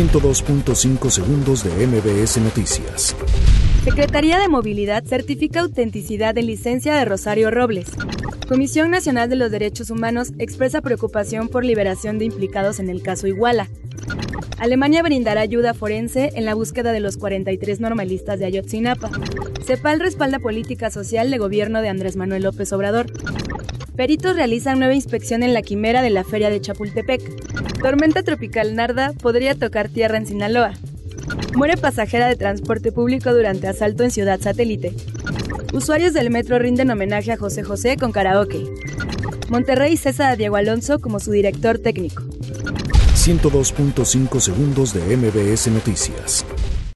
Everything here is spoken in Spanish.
102.5 segundos de MBS Noticias. Secretaría de Movilidad certifica autenticidad en licencia de Rosario Robles. Comisión Nacional de los Derechos Humanos expresa preocupación por liberación de implicados en el caso Iguala. Alemania brindará ayuda forense en la búsqueda de los 43 normalistas de Ayotzinapa. CEPAL respalda política social de gobierno de Andrés Manuel López Obrador. Peritos realizan nueva inspección en la quimera de la feria de Chapultepec. Tormenta tropical Narda podría tocar tierra en Sinaloa. Muere pasajera de transporte público durante asalto en Ciudad Satélite. Usuarios del metro rinden homenaje a José José con karaoke. Monterrey cesa a Diego Alonso como su director técnico. 102.5 segundos de MBS Noticias.